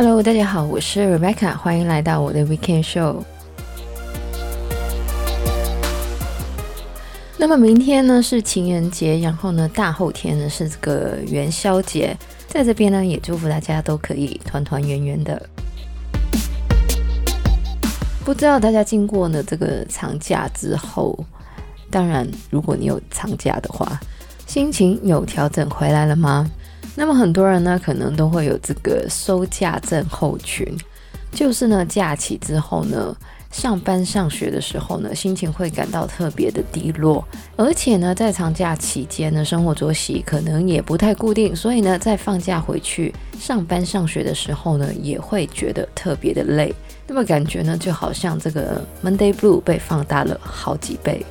Hello，大家好，我是 Rebecca，欢迎来到我的 Weekend Show。那么明天呢是情人节，然后呢大后天呢是这个元宵节，在这边呢也祝福大家都可以团团圆圆的。不知道大家经过了这个长假之后，当然如果你有长假的话，心情有调整回来了吗？那么很多人呢，可能都会有这个收假症候群，就是呢，假期之后呢，上班上学的时候呢，心情会感到特别的低落，而且呢，在长假期间呢，生活作息可能也不太固定，所以呢，在放假回去上班上学的时候呢，也会觉得特别的累，那么感觉呢，就好像这个 Monday Blue 被放大了好几倍。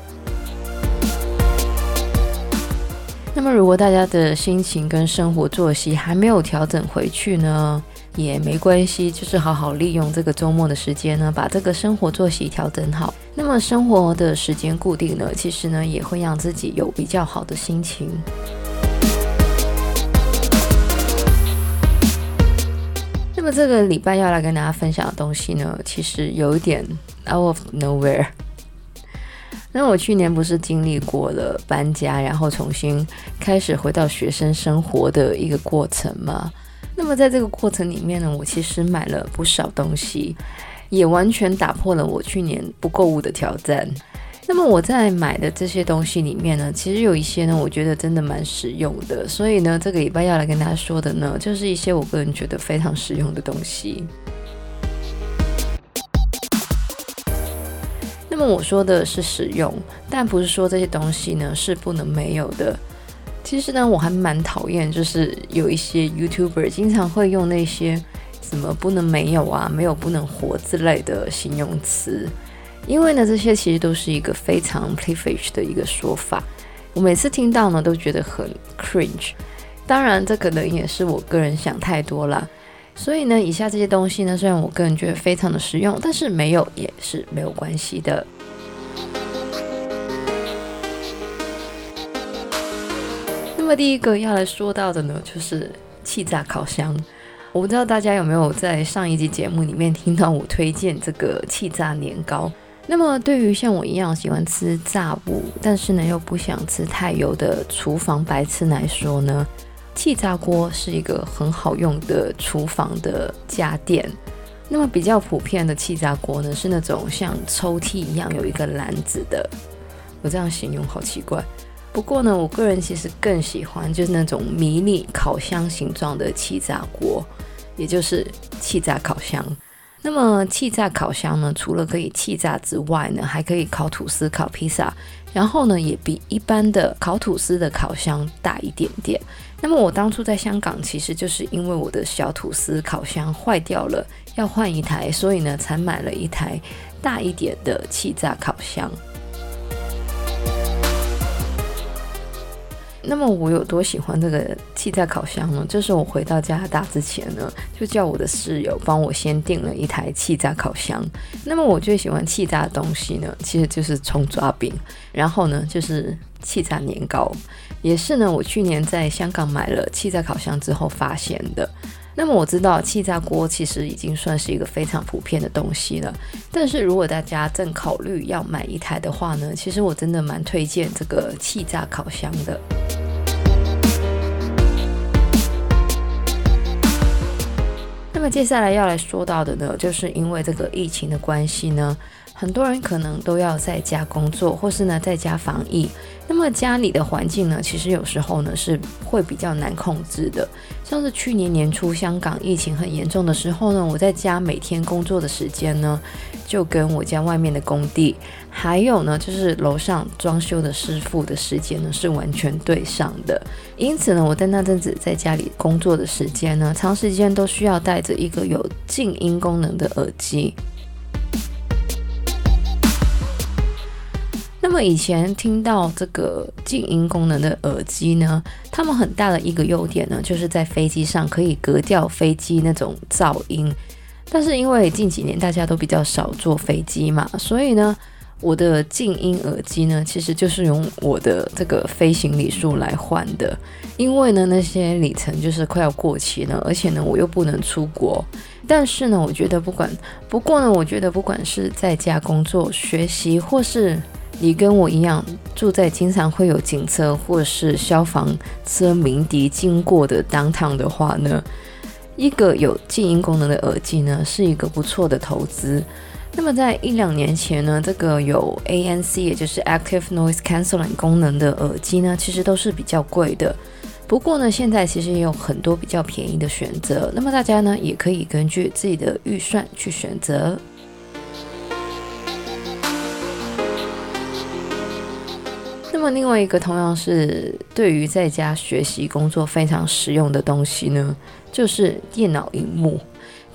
那么，如果大家的心情跟生活作息还没有调整回去呢，也没关系，就是好好利用这个周末的时间呢，把这个生活作息调整好。那么，生活的时间固定呢，其实呢，也会让自己有比较好的心情。那么，这个礼拜要来跟大家分享的东西呢，其实有一点 out of nowhere。那我去年不是经历过了搬家，然后重新开始回到学生生活的一个过程吗？那么在这个过程里面呢，我其实买了不少东西，也完全打破了我去年不购物的挑战。那么我在买的这些东西里面呢，其实有一些呢，我觉得真的蛮实用的。所以呢，这个礼拜要来跟大家说的呢，就是一些我个人觉得非常实用的东西。那么我说的是实用，但不是说这些东西呢是不能没有的。其实呢，我还蛮讨厌，就是有一些 YouTuber 经常会用那些什么不能没有啊、没有不能活之类的形容词，因为呢，这些其实都是一个非常 privilege 的一个说法。我每次听到呢，都觉得很 cringe。当然，这可能也是我个人想太多了。所以呢，以下这些东西呢，虽然我个人觉得非常的实用，但是没有也是没有关系的。那么第一个要来说到的呢，就是气炸烤箱。我不知道大家有没有在上一集节目里面听到我推荐这个气炸年糕。那么对于像我一样喜欢吃炸物，但是呢又不想吃太油的厨房白痴来说呢，气炸锅是一个很好用的厨房的家电。那么比较普遍的气炸锅呢，是那种像抽屉一样有一个篮子的。我这样形容好奇怪。不过呢，我个人其实更喜欢就是那种迷你烤箱形状的气炸锅，也就是气炸烤箱。那么气炸烤箱呢，除了可以气炸之外呢，还可以烤吐司、烤披萨，然后呢，也比一般的烤吐司的烤箱大一点点。那么我当初在香港，其实就是因为我的小吐司烤箱坏掉了，要换一台，所以呢，才买了一台大一点的气炸烤箱。那么我有多喜欢这个气炸烤箱呢？就是我回到加拿大之前呢，就叫我的室友帮我先订了一台气炸烤箱。那么我最喜欢气炸的东西呢，其实就是葱抓饼，然后呢就是气炸年糕，也是呢我去年在香港买了气炸烤箱之后发现的。那么我知道气炸锅其实已经算是一个非常普遍的东西了，但是如果大家正考虑要买一台的话呢，其实我真的蛮推荐这个气炸烤箱的。接下来要来说到的呢，就是因为这个疫情的关系呢，很多人可能都要在家工作，或是呢在家防疫。那么家里的环境呢，其实有时候呢是会比较难控制的。像是去年年初香港疫情很严重的时候呢，我在家每天工作的时间呢，就跟我家外面的工地，还有呢就是楼上装修的师傅的时间呢是完全对上的。因此呢，我在那阵子在家里工作的时间呢，长时间都需要带着一个有静音功能的耳机。那么以前听到这个静音功能的耳机呢，它们很大的一个优点呢，就是在飞机上可以隔掉飞机那种噪音。但是因为近几年大家都比较少坐飞机嘛，所以呢，我的静音耳机呢，其实就是用我的这个飞行里数来换的。因为呢，那些里程就是快要过期了，而且呢，我又不能出国，但是呢，我觉得不管，不过呢，我觉得不管是在家工作、学习，或是你跟我一样住在经常会有警车或是消防车鸣笛经过的 downtown 的话呢，一个有静音功能的耳机呢，是一个不错的投资。那么在一两年前呢，这个有 ANC 也就是 Active Noise Cancelling 功能的耳机呢，其实都是比较贵的。不过呢，现在其实也有很多比较便宜的选择。那么大家呢，也可以根据自己的预算去选择。另外一个同样是对于在家学习工作非常实用的东西呢，就是电脑荧幕。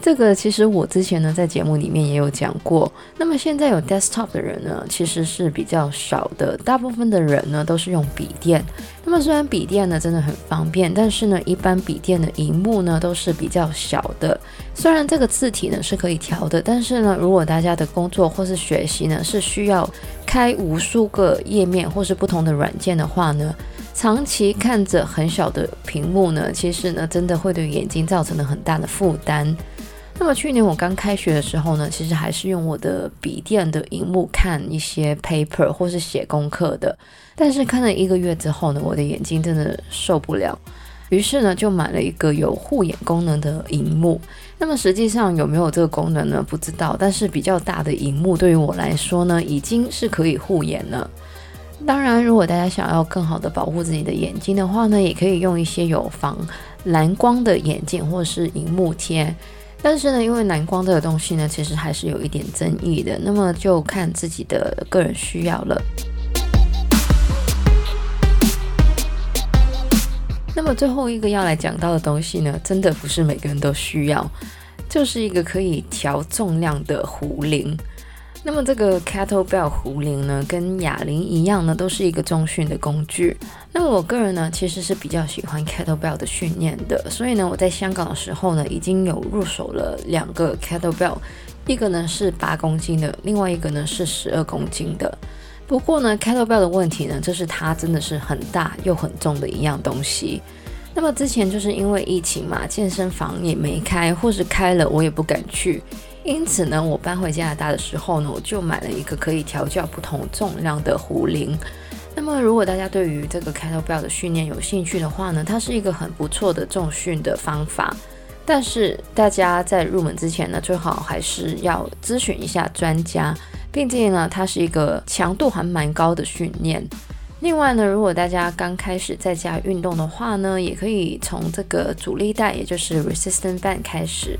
这个其实我之前呢在节目里面也有讲过。那么现在有 desktop 的人呢，其实是比较少的，大部分的人呢都是用笔电。那么虽然笔电呢真的很方便，但是呢一般笔电的荧幕呢都是比较小的。虽然这个字体呢是可以调的，但是呢如果大家的工作或是学习呢是需要开无数个页面或是不同的软件的话呢，长期看着很小的屏幕呢，其实呢真的会对眼睛造成了很大的负担。那么去年我刚开学的时候呢，其实还是用我的笔电的荧幕看一些 paper 或是写功课的。但是看了一个月之后呢，我的眼睛真的受不了，于是呢就买了一个有护眼功能的荧幕。那么实际上有没有这个功能呢？不知道。但是比较大的荧幕对于我来说呢，已经是可以护眼了。当然，如果大家想要更好的保护自己的眼睛的话呢，也可以用一些有防蓝光的眼镜或是荧幕贴。但是呢，因为蓝光这个东西呢，其实还是有一点争议的，那么就看自己的个人需要了。那么最后一个要来讲到的东西呢，真的不是每个人都需要，就是一个可以调重量的壶铃。那么这个 Kettlebell 壶铃呢，跟哑铃一样呢，都是一个重训的工具。那么我个人呢，其实是比较喜欢 Kettlebell 的训练的，所以呢，我在香港的时候呢，已经有入手了两个 Kettlebell，一个呢是八公斤的，另外一个呢是十二公斤的。不过呢，Kettlebell 的问题呢，就是它真的是很大又很重的一样东西。那么之前就是因为疫情嘛，健身房也没开，或是开了我也不敢去。因此呢，我搬回加拿大的时候呢，我就买了一个可以调教不同重量的壶铃。那么，如果大家对于这个 kettlebell 的训练有兴趣的话呢，它是一个很不错的重训的方法。但是大家在入门之前呢，最好还是要咨询一下专家，毕竟呢，它是一个强度还蛮高的训练。另外呢，如果大家刚开始在家运动的话呢，也可以从这个阻力带，也就是 resistance band 开始。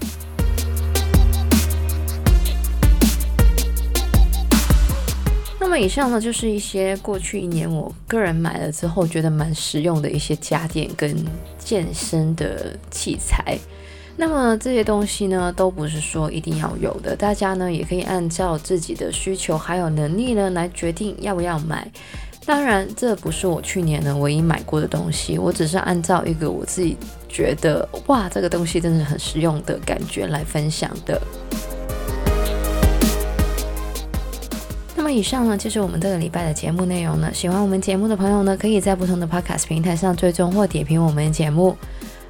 那么以上呢，就是一些过去一年我个人买了之后觉得蛮实用的一些家电跟健身的器材。那么这些东西呢，都不是说一定要有的，大家呢也可以按照自己的需求还有能力呢来决定要不要买。当然，这不是我去年呢唯一买过的东西，我只是按照一个我自己觉得哇，这个东西真的很实用的感觉来分享的。以上呢，就是我们这个礼拜的节目内容呢。喜欢我们节目的朋友呢，可以在不同的 Podcast 平台上追踪或点评我们的节目。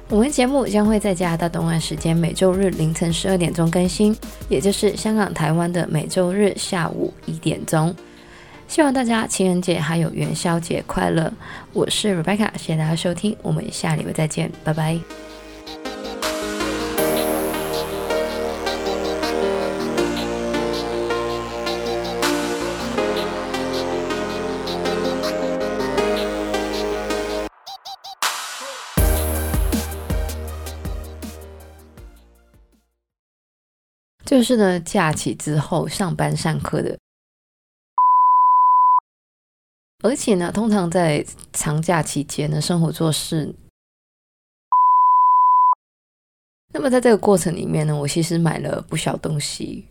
我们节目将会在加拿大东岸时间每周日凌晨十二点钟更新，也就是香港、台湾的每周日下午一点钟。希望大家情人节还有元宵节快乐！我是 Rebecca，谢谢大家收听，我们下礼拜再见，拜拜。就是呢，假期之后上班上课的，而且呢，通常在长假期间呢，生活做事。那么在这个过程里面呢，我其实买了不少东西。